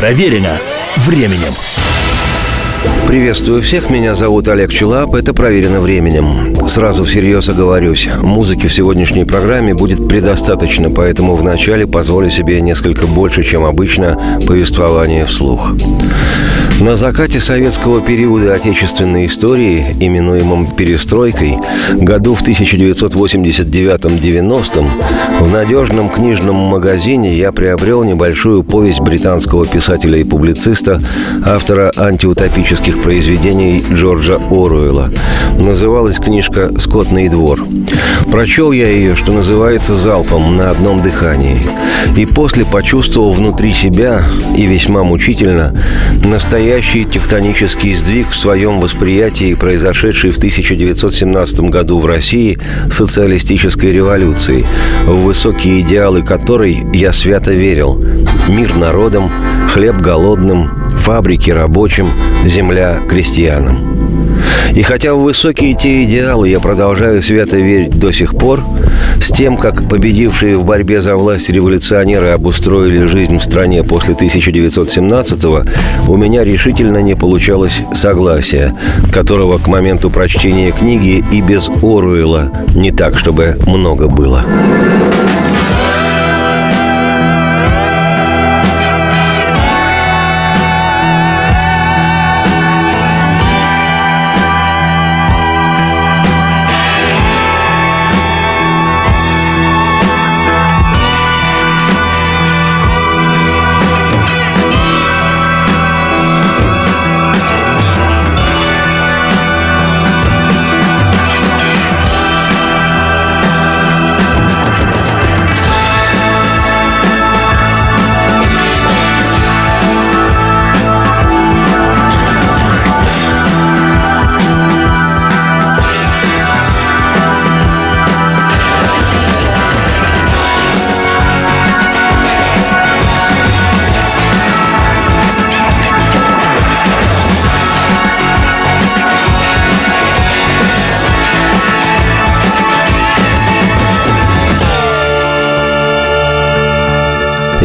Проверено временем. Приветствую всех, меня зовут Олег Челап, это «Проверено временем». Сразу всерьез оговорюсь, музыки в сегодняшней программе будет предостаточно, поэтому вначале позволю себе несколько больше, чем обычно, повествование вслух. На закате советского периода отечественной истории, именуемом «перестройкой», году в 1989-90 в надежном книжном магазине я приобрел небольшую повесть британского писателя и публициста, автора антиутопических произведений Джорджа Оруэлла. Называлась книжка «Скотный двор». Прочел я ее, что называется, залпом на одном дыхании. И после почувствовал внутри себя, и весьма мучительно, настоящий тектонический сдвиг в своем восприятии, произошедший в 1917 году в России социалистической революции, в высокие идеалы которой я свято верил. Мир народам, хлеб голодным, фабрики рабочим, земля крестьянам. И хотя в высокие те идеалы я продолжаю свято верить до сих пор, с тем, как победившие в борьбе за власть революционеры обустроили жизнь в стране после 1917-го, у меня решительно не получалось согласия, которого к моменту прочтения книги и без Оруэлла не так, чтобы много было.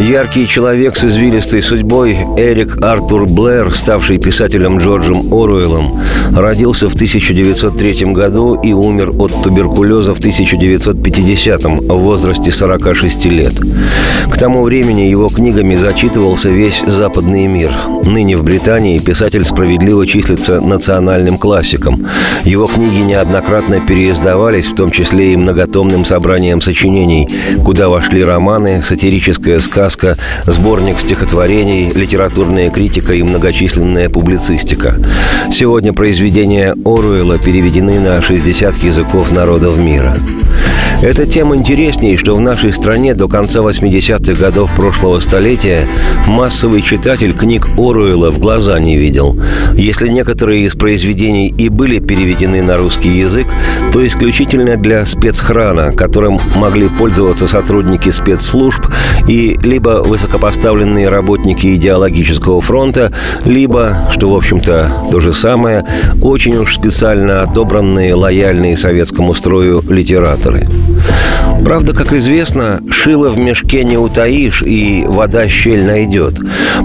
Яркий человек с извилистой судьбой Эрик Артур Блэр, ставший писателем Джорджем Оруэллом, родился в 1903 году и умер от туберкулеза в 1950 в возрасте 46 лет. К тому времени его книгами зачитывался весь западный мир. Ныне в Британии писатель справедливо числится национальным классиком. Его книги неоднократно переиздавались, в том числе и многотомным собранием сочинений, куда вошли романы, сатирическая сказка, сказка, сборник стихотворений, литературная критика и многочисленная публицистика. Сегодня произведения Оруэлла переведены на 60 языков народов мира. Это тем интереснее, что в нашей стране до конца 80-х годов прошлого столетия массовый читатель книг Оруэлла в глаза не видел. Если некоторые из произведений и были переведены на русский язык, то исключительно для спецхрана, которым могли пользоваться сотрудники спецслужб и либо высокопоставленные работники идеологического фронта, либо, что, в общем-то, то же самое, очень уж специально отобранные лояльные советскому строю литераторы. Правда, как известно, шило в мешке не утаишь, и вода щель найдет.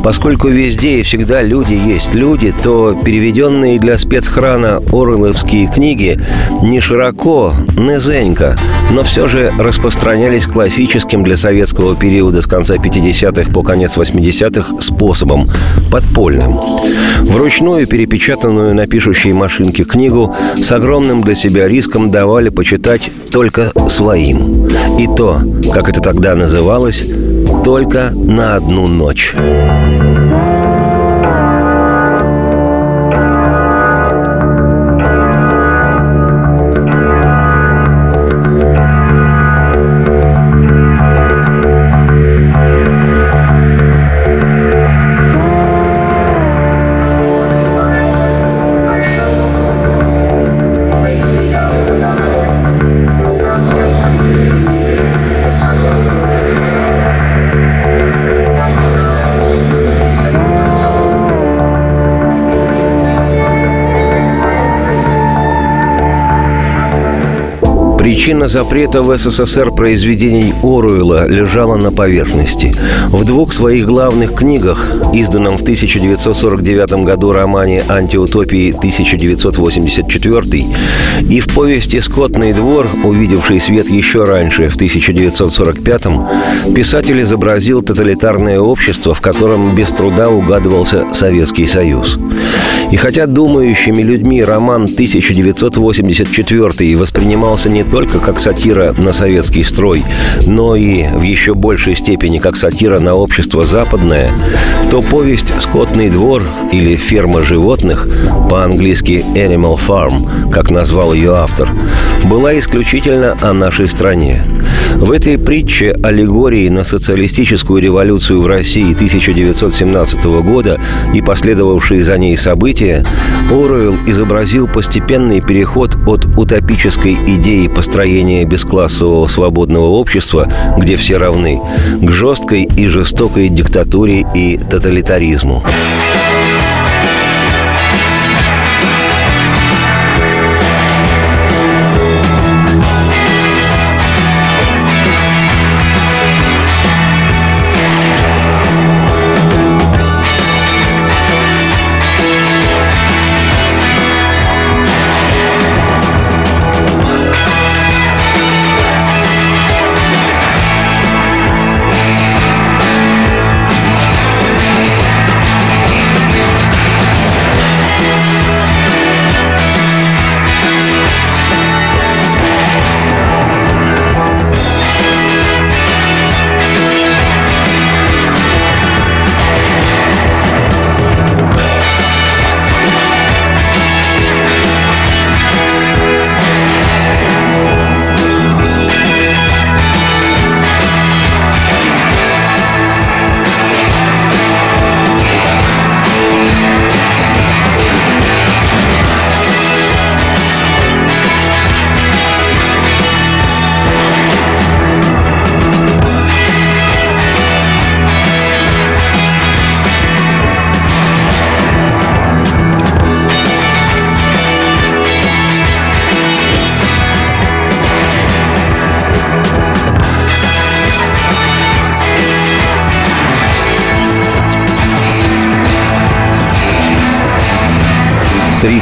Поскольку везде и всегда люди есть люди, то переведенные для спецхрана орловские книги не широко, низенько, но все же распространялись классическим для советского периода с конца 50-х по конец 80-х способом – подпольным. Вручную перепечатанную на пишущей машинке книгу с огромным для себя риском давали почитать только своим. И то, как это тогда называлось, только на одну ночь. Причина запрета в СССР произведений Оруэлла лежала на поверхности. В двух своих главных книгах, изданном в 1949 году романе «Антиутопии 1984» и в повести «Скотный двор», увидевший свет еще раньше, в 1945 писатель изобразил тоталитарное общество, в котором без труда угадывался Советский Союз. И хотя думающими людьми роман 1984 воспринимался не только как сатира на советский строй, но и в еще большей степени как сатира на общество западное, то повесть «Скотный двор» или «Ферма животных», по-английски «Animal Farm», как назвал ее автор, была исключительно о нашей стране. В этой притче аллегории на социалистическую революцию в России 1917 года и последовавшие за ней события, Оруэлл изобразил постепенный переход от утопической идеи построения бесклассового свободного общества, где все равны, к жесткой и жестокой диктатуре и тоталитаризму.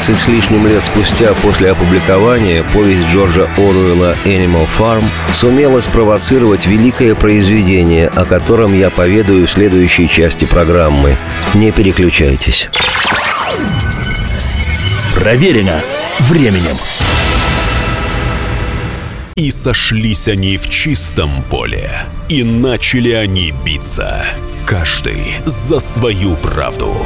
30 с лишним лет спустя после опубликования повесть Джорджа Оруэлла «Animal Farm» сумела спровоцировать великое произведение, о котором я поведаю в следующей части программы. Не переключайтесь. Проверено временем. И сошлись они в чистом поле, и начали они биться, каждый за свою правду.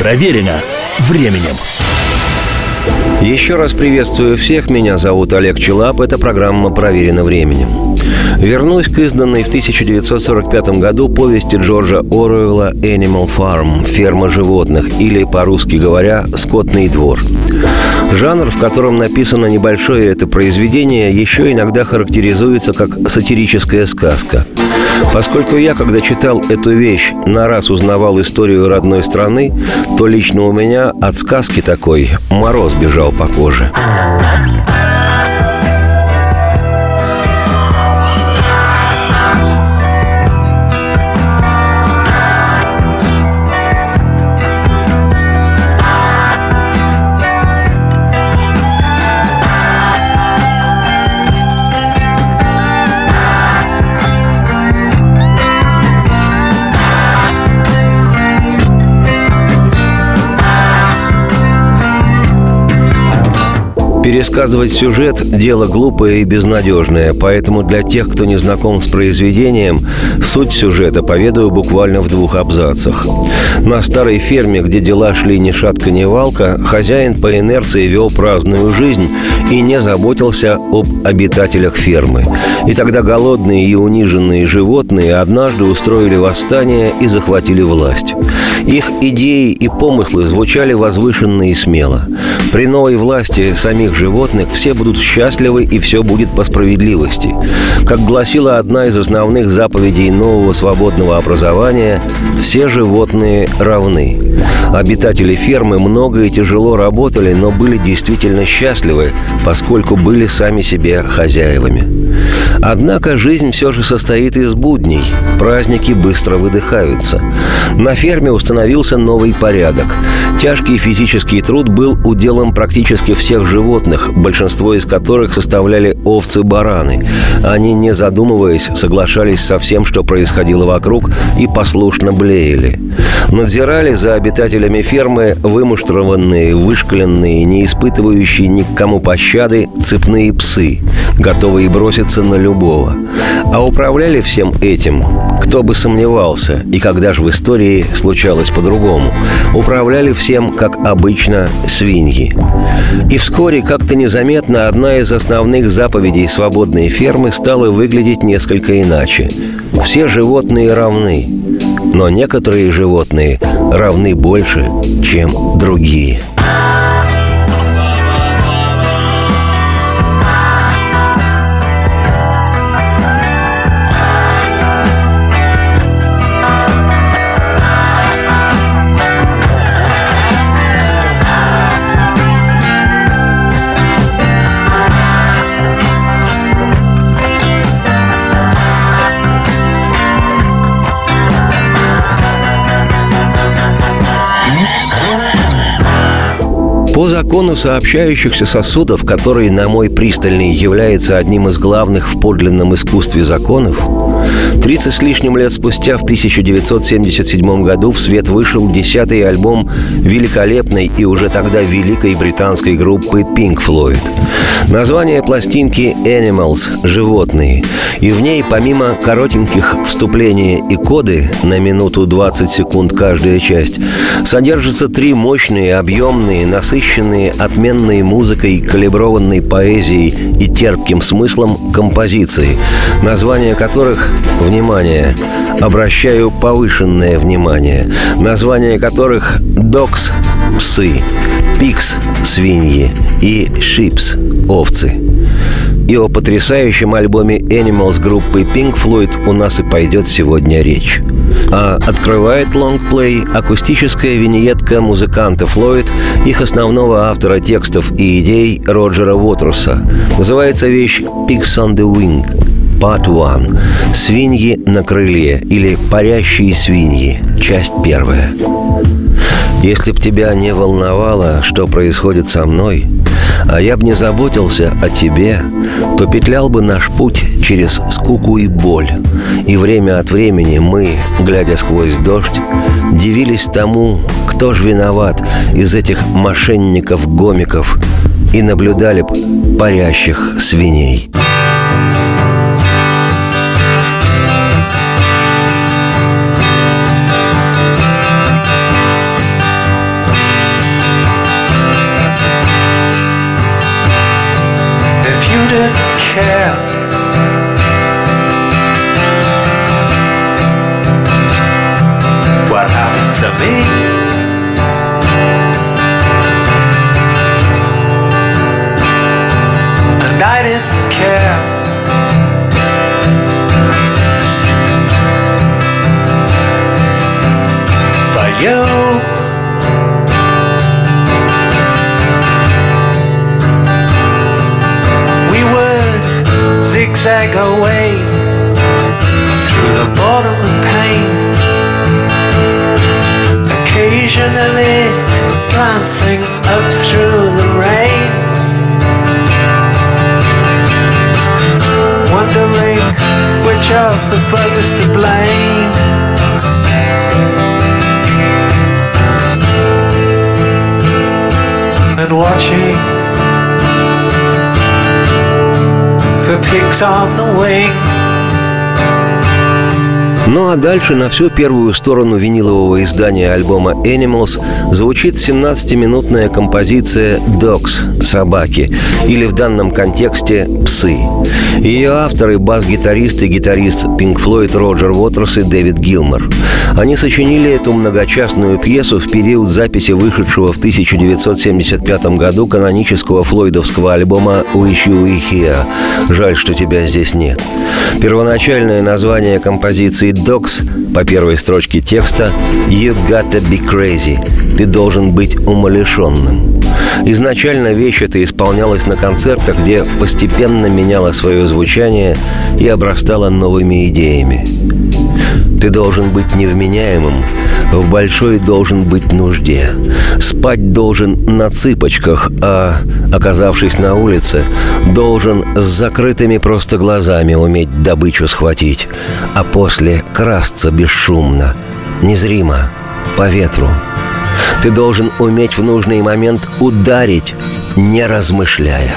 Проверено временем. Еще раз приветствую всех. Меня зовут Олег Челап. Это программа «Проверено временем». Вернусь к изданной в 1945 году повести Джорджа Оруэлла «Animal Farm» – «Ферма животных» или, по-русски говоря, «Скотный двор». Жанр, в котором написано небольшое это произведение, еще иногда характеризуется как сатирическая сказка. Поскольку я, когда читал эту вещь, на раз узнавал историю родной страны, то лично у меня от сказки такой мороз бежал по коже. Пересказывать сюжет – дело глупое и безнадежное, поэтому для тех, кто не знаком с произведением, суть сюжета поведаю буквально в двух абзацах. На старой ферме, где дела шли ни шатка, ни валка, хозяин по инерции вел праздную жизнь и не заботился об обитателях фермы. И тогда голодные и униженные животные однажды устроили восстание и захватили власть. Их идеи и помыслы звучали возвышенно и смело. При новой власти самих животных все будут счастливы и все будет по справедливости. Как гласила одна из основных заповедей нового свободного образования, все животные равны. Обитатели фермы много и тяжело работали, но были действительно счастливы, поскольку были сами себе хозяевами. Однако жизнь все же состоит из будней. Праздники быстро выдыхаются. На ферме установился новый порядок. Тяжкий физический труд был уделом практически всех животных, большинство из которых составляли овцы-бараны. Они, не задумываясь, соглашались со всем, что происходило вокруг, и послушно блеяли. Надзирали за обитателями фермы вымуштрованные, вышкаленные, не испытывающие ни к кому пощады цепные псы, готовые броситься на любого. А управляли всем этим, кто бы сомневался, и когда же в истории случалось по-другому, управляли всем, как обычно, свиньи. И вскоре, как-то незаметно, одна из основных заповедей свободной фермы стала выглядеть несколько иначе. Все животные равны, но некоторые животные равны больше, чем другие. По закону сообщающихся сосудов, который, на мой пристальный, является одним из главных в подлинном искусстве законов, 30 с лишним лет спустя, в 1977 году, в свет вышел десятый альбом великолепной и уже тогда великой британской группы Pink Floyd. Название пластинки «Animals» — «Животные». И в ней, помимо коротеньких вступления и коды на минуту 20 секунд каждая часть, содержатся три мощные, объемные, насыщенные, отменной музыкой, калиброванной поэзией и терпким смыслом композиции, названия которых Внимание! Обращаю повышенное внимание, названия которых «Докс» — псы, «Пикс» — свиньи и «Шипс» — овцы. И о потрясающем альбоме Animals группы Pink Floyd у нас и пойдет сегодня речь. А открывает лонгплей акустическая виньетка музыканта Флойд, их основного автора текстов и идей Роджера Уотерса. Называется вещь «Pigs on the Wing». Part One. Свиньи на крыле или парящие свиньи. Часть первая. Если б тебя не волновало, что происходит со мной, а я б не заботился о тебе, то петлял бы наш путь через скуку и боль. И время от времени мы, глядя сквозь дождь, дивились тому, кто ж виноват из этих мошенников-гомиков, и наблюдали б парящих свиней. The pigs on the wing. Ну а дальше на всю первую сторону винилового издания альбома Animals звучит 17-минутная композиция Dogs – «Собаки» или в данном контексте «Псы». Ее авторы – бас-гитарист и гитарист Pink Floyd Роджер Уотерс и Дэвид Гилмор. Они сочинили эту многочастную пьесу в период записи вышедшего в 1975 году канонического флойдовского альбома «Wish You Were Here» «Жаль, что тебя здесь нет». Первоначальное название композиции «Dogs» по первой строчке текста «You gotta be crazy» – «Ты должен быть умалишенным». Изначально вещь эта исполнялась на концертах, где постепенно меняла свое звучание и обрастала новыми идеями. Ты должен быть невменяемым, в большой должен быть нужде. Спать должен на цыпочках, а, оказавшись на улице, должен с закрытыми просто глазами уметь добычу схватить, а после красться бесшумно, незримо, по ветру. Ты должен уметь в нужный момент ударить, не размышляя.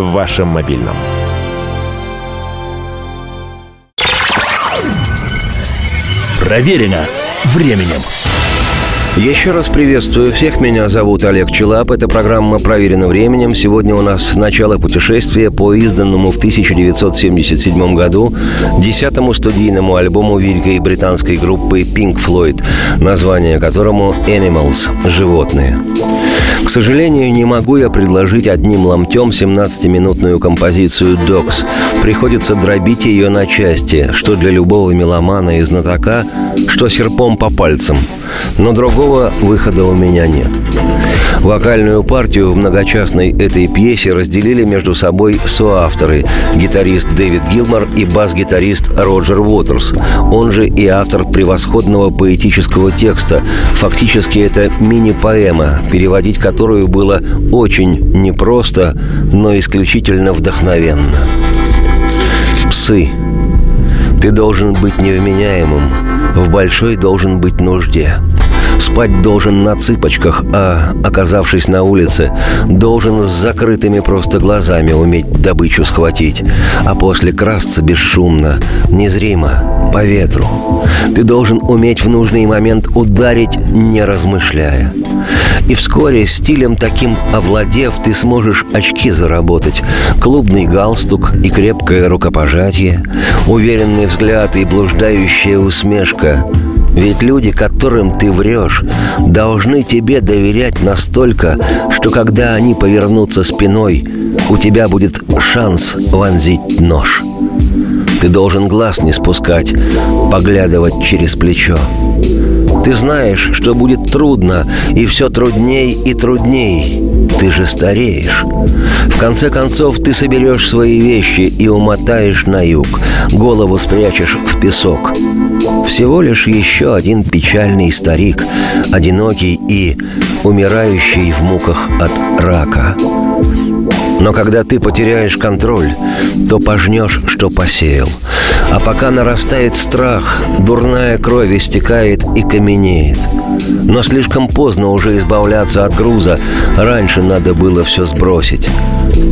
В вашем мобильном. Проверено временем. Еще раз приветствую всех. Меня зовут Олег Челап. Это программа «Проверено временем». Сегодня у нас начало путешествия по изданному в 1977 году десятому студийному альбому великой британской группы Pink Floyd, название которому «Animals» – «Животные». К сожалению, не могу я предложить одним ломтем 17-минутную композицию «Докс». Приходится дробить ее на части, что для любого меломана и знатока, что серпом по пальцам. Но другого выхода у меня нет. Вокальную партию в многочастной этой пьесе разделили между собой соавторы – гитарист Дэвид Гилмор и бас-гитарист Роджер Уотерс. Он же и автор превосходного поэтического текста. Фактически это мини-поэма, переводить которую было очень непросто, но исключительно вдохновенно. Псы. Ты должен быть невменяемым. В большой должен быть нужде. Спать должен на цыпочках, а, оказавшись на улице, должен с закрытыми просто глазами уметь добычу схватить, а после красться бесшумно, незримо, по ветру. Ты должен уметь в нужный момент ударить, не размышляя. И вскоре стилем таким овладев, ты сможешь очки заработать, клубный галстук и крепкое рукопожатие, уверенный взгляд и блуждающая усмешка — ведь люди, которым ты врешь, должны тебе доверять настолько, что когда они повернутся спиной, у тебя будет шанс вонзить нож. Ты должен глаз не спускать, поглядывать через плечо. Ты знаешь, что будет трудно, и все трудней и трудней. Ты же стареешь. В конце концов, ты соберешь свои вещи и умотаешь на юг. Голову спрячешь в песок. Всего лишь еще один печальный старик, одинокий и умирающий в муках от рака. Но когда ты потеряешь контроль, то пожнешь, что посеял. А пока нарастает страх, дурная кровь истекает и каменеет. Но слишком поздно уже избавляться от груза, раньше надо было все сбросить.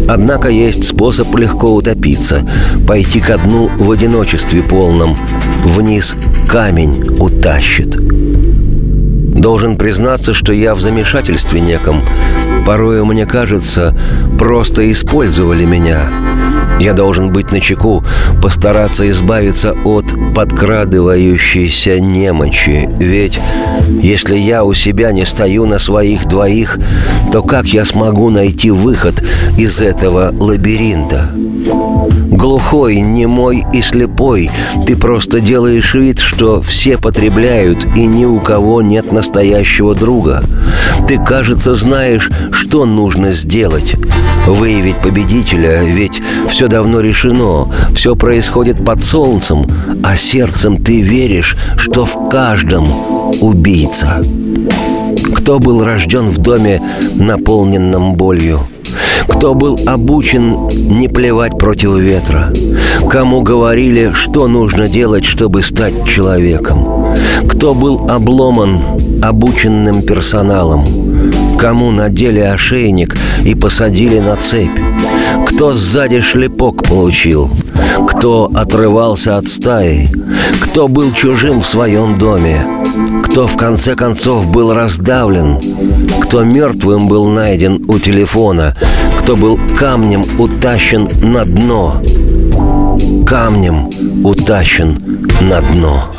Однако есть способ легко утопиться, пойти ко дну в одиночестве полном. Вниз камень утащит. Должен признаться, что я в замешательстве неком. Порою мне кажется, просто использовали меня. Я должен быть на чеку, постараться избавиться от подкрадывающейся немочи. Ведь если я у себя не стою на своих двоих, то как я смогу найти выход из этого лабиринта? Глухой, немой и слепой, ты просто делаешь вид, что все потребляют, и ни у кого нет настоящего друга. Ты, кажется, знаешь, что нужно сделать. Выявить победителя, ведь все давно решено, все происходит под солнцем, а сердцем ты веришь, что в каждом убийца. Кто был рожден в доме, наполненном болью? Кто был обучен не плевать против ветра? Кому говорили, что нужно делать, чтобы стать человеком? Кто был обломан обученным персоналом? Кому надели ошейник и посадили на цепь? Кто сзади шлепок получил? Кто отрывался от стаи? Кто был чужим в своем доме? Кто в конце концов был раздавлен? Кто мертвым был найден у телефона? Кто был камнем утащен на дно? Камнем утащен на дно.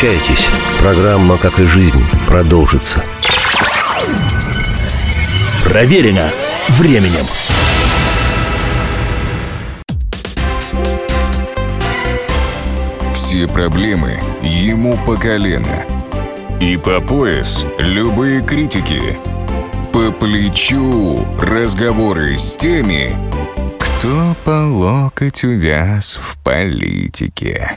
Переключайтесь. Программа, как и жизнь, продолжится. Проверено временем. Все проблемы ему по колено. И по пояс любые критики. По плечу разговоры с теми, кто по локоть увяз в политике.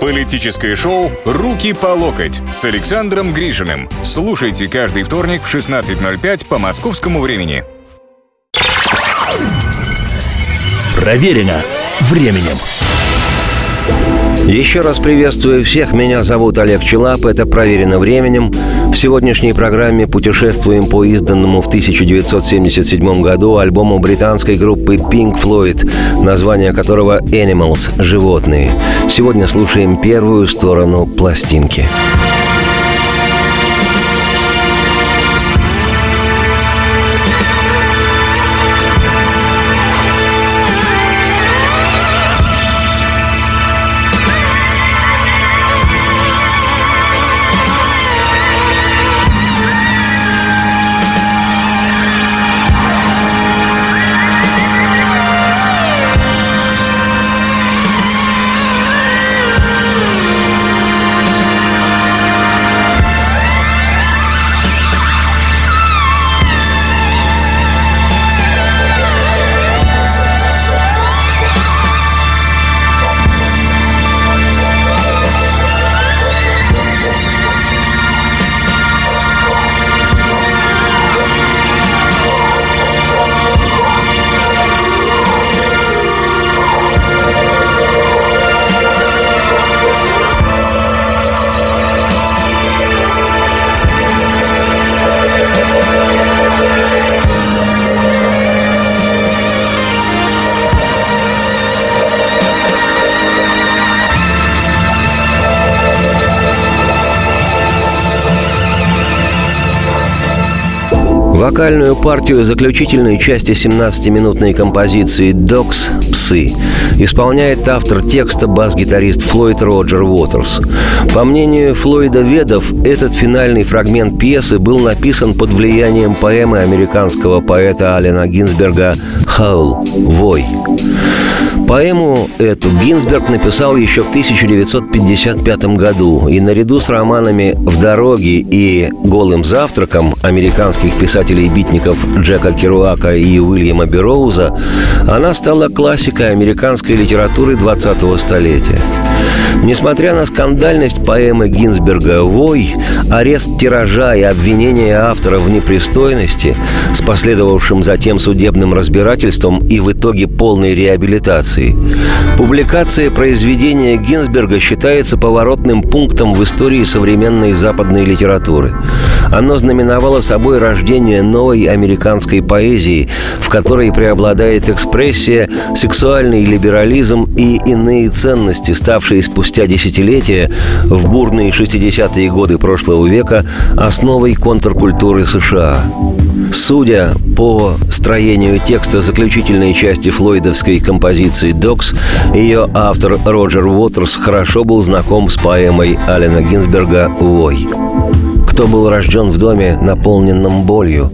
Политическое шоу «Руки по локоть» с Александром Грижиным. Слушайте каждый вторник в 16.05 по московскому времени. Проверено временем. Еще раз приветствую всех. Меня зовут Олег Челап. Это «Проверено временем». В сегодняшней программе путешествуем по изданному в 1977 году альбому британской группы Pink Floyd, название которого «Animals» – «Животные». Сегодня слушаем первую сторону пластинки. Вокальную партию заключительной части 17-минутной композиции «Докс. Псы» исполняет автор текста бас-гитарист Флойд Роджер Уотерс. По мнению Флойда Ведов, этот финальный фрагмент пьесы был написан под влиянием поэмы американского поэта Алена Гинзберга «Хаул. Вой». Поэму эту Гинзберг написал еще в 1955 году, и наряду с романами «В дороге» и «Голым завтраком» американских писателей-битников Джека Керуака и Уильяма Бероуза она стала классикой американской литературы 20-го столетия. Несмотря на скандальность поэмы Гинзберга «Вой», арест тиража и обвинение автора в непристойности с последовавшим затем судебным разбирательством и в итоге полной реабилитацией, публикация произведения Гинзберга считается поворотным пунктом в истории современной западной литературы. Оно знаменовало собой рождение новой американской поэзии, в которой преобладает экспрессия, сексуальный либерализм и иные ценности, ставшие спустя десятилетия в бурные 60-е годы прошлого века основой контркультуры США. Судя по строению текста заключительной части флойдовской композиции «Докс», ее автор Роджер Уотерс хорошо был знаком с поэмой Алена Гинзберга «Вой» кто был рожден в доме, наполненном болью,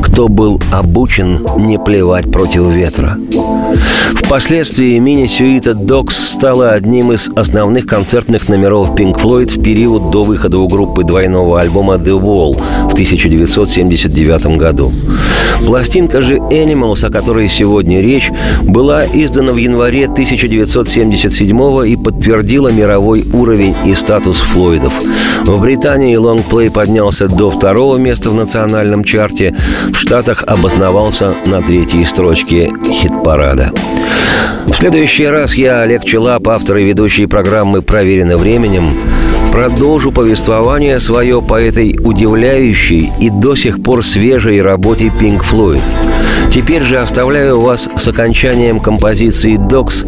кто был обучен не плевать против ветра. Впоследствии мини-сюита «Докс» стала одним из основных концертных номеров Pink Floyd в период до выхода у группы двойного альбома «The Wall» в 1979 году. Пластинка же «Animals», о которой сегодня речь, была издана в январе 1977 и подтвердила мировой уровень и статус Флойдов. В Британии лонгплей поднялся до второго места в национальном чарте, в Штатах обосновался на третьей строчке хит-парада. В следующий раз я, Олег Челап, автор и ведущий программы «Проверено временем», продолжу повествование свое по этой удивляющей и до сих пор свежей работе Pink Floyd. Теперь же оставляю вас с окончанием композиции «Докс».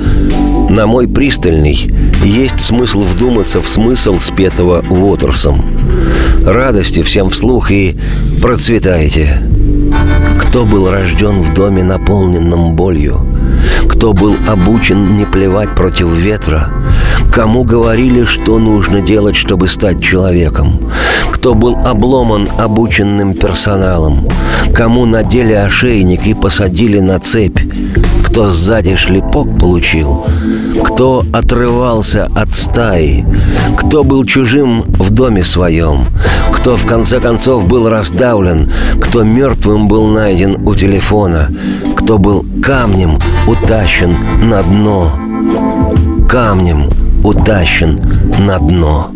На мой пристальный есть смысл вдуматься в смысл спетого Уотерсом. Радости всем вслух и процветайте. Кто был рожден в доме, наполненном болью? Кто был обучен не плевать против ветра? Кому говорили, что нужно делать, чтобы стать человеком? Кто был обломан обученным персоналом? Кому надели ошейник и посадили на цепь? Кто сзади шлепок получил? Кто отрывался от стаи? Кто был чужим в доме своем? Кто в конце концов был раздавлен? Кто мертвым был найден у телефона? Кто был камнем утащен на дно? Камнем утащен на дно.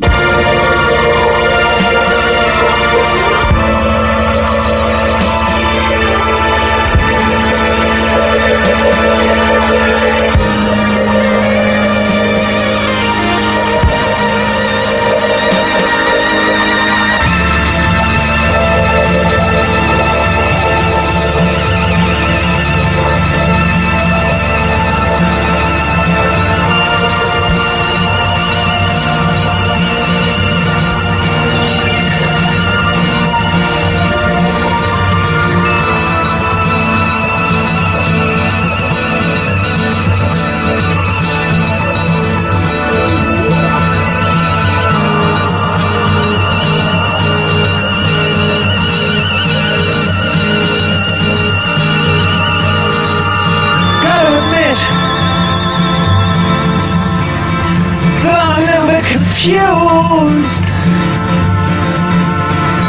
Confused.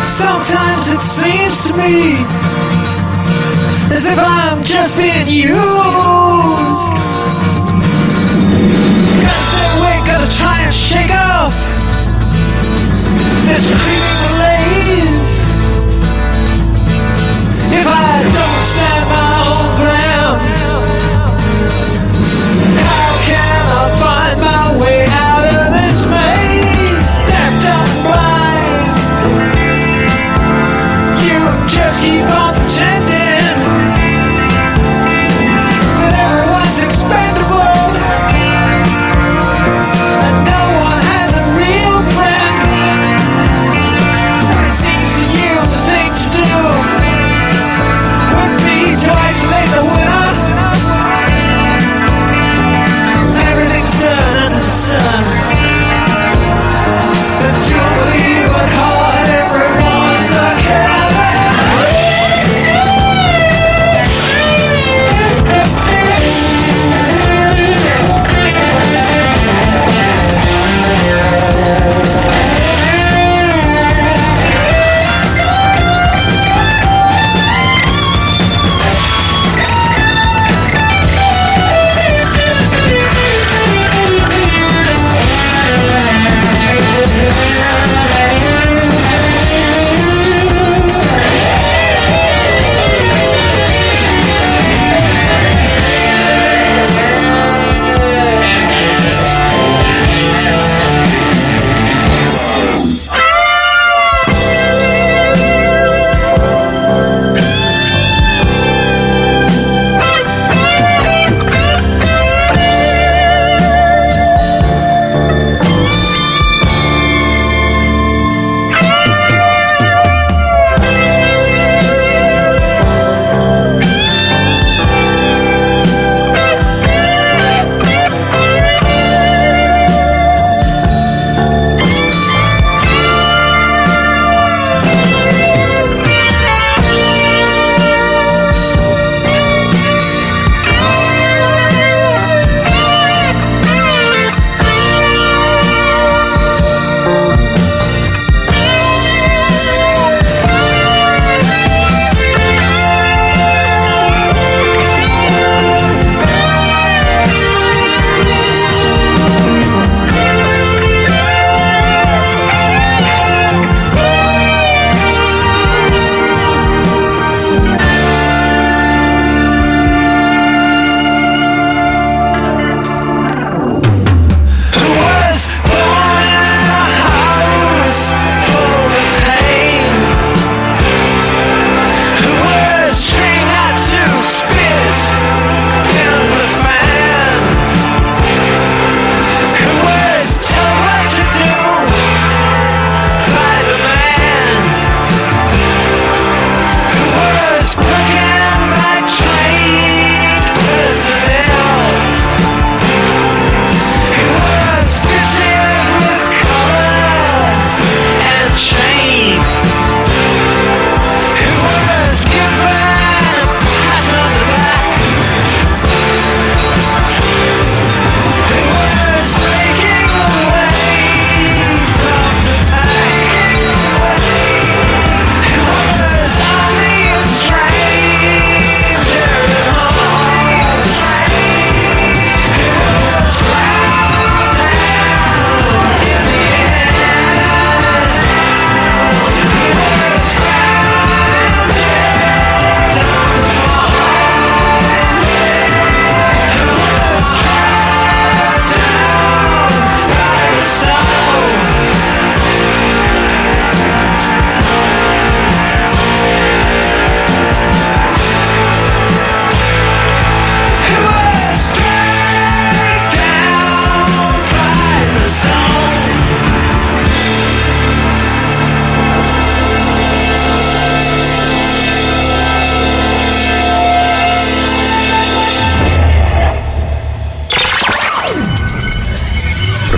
Sometimes it seems to me as if I'm just being used. Gotta stay awake, gotta try and shake off this creeping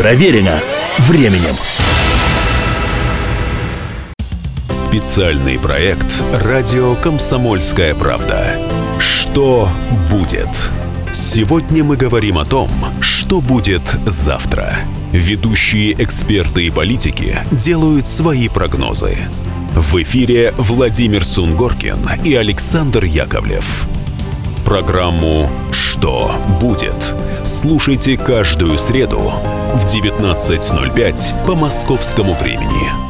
Проверено временем. Специальный проект «Радио Комсомольская правда». Что будет? Сегодня мы говорим о том, что будет завтра. Ведущие эксперты и политики делают свои прогнозы. В эфире Владимир Сунгоркин и Александр Яковлев. Программу «Что будет?» слушайте каждую среду в 19.05 по московскому времени.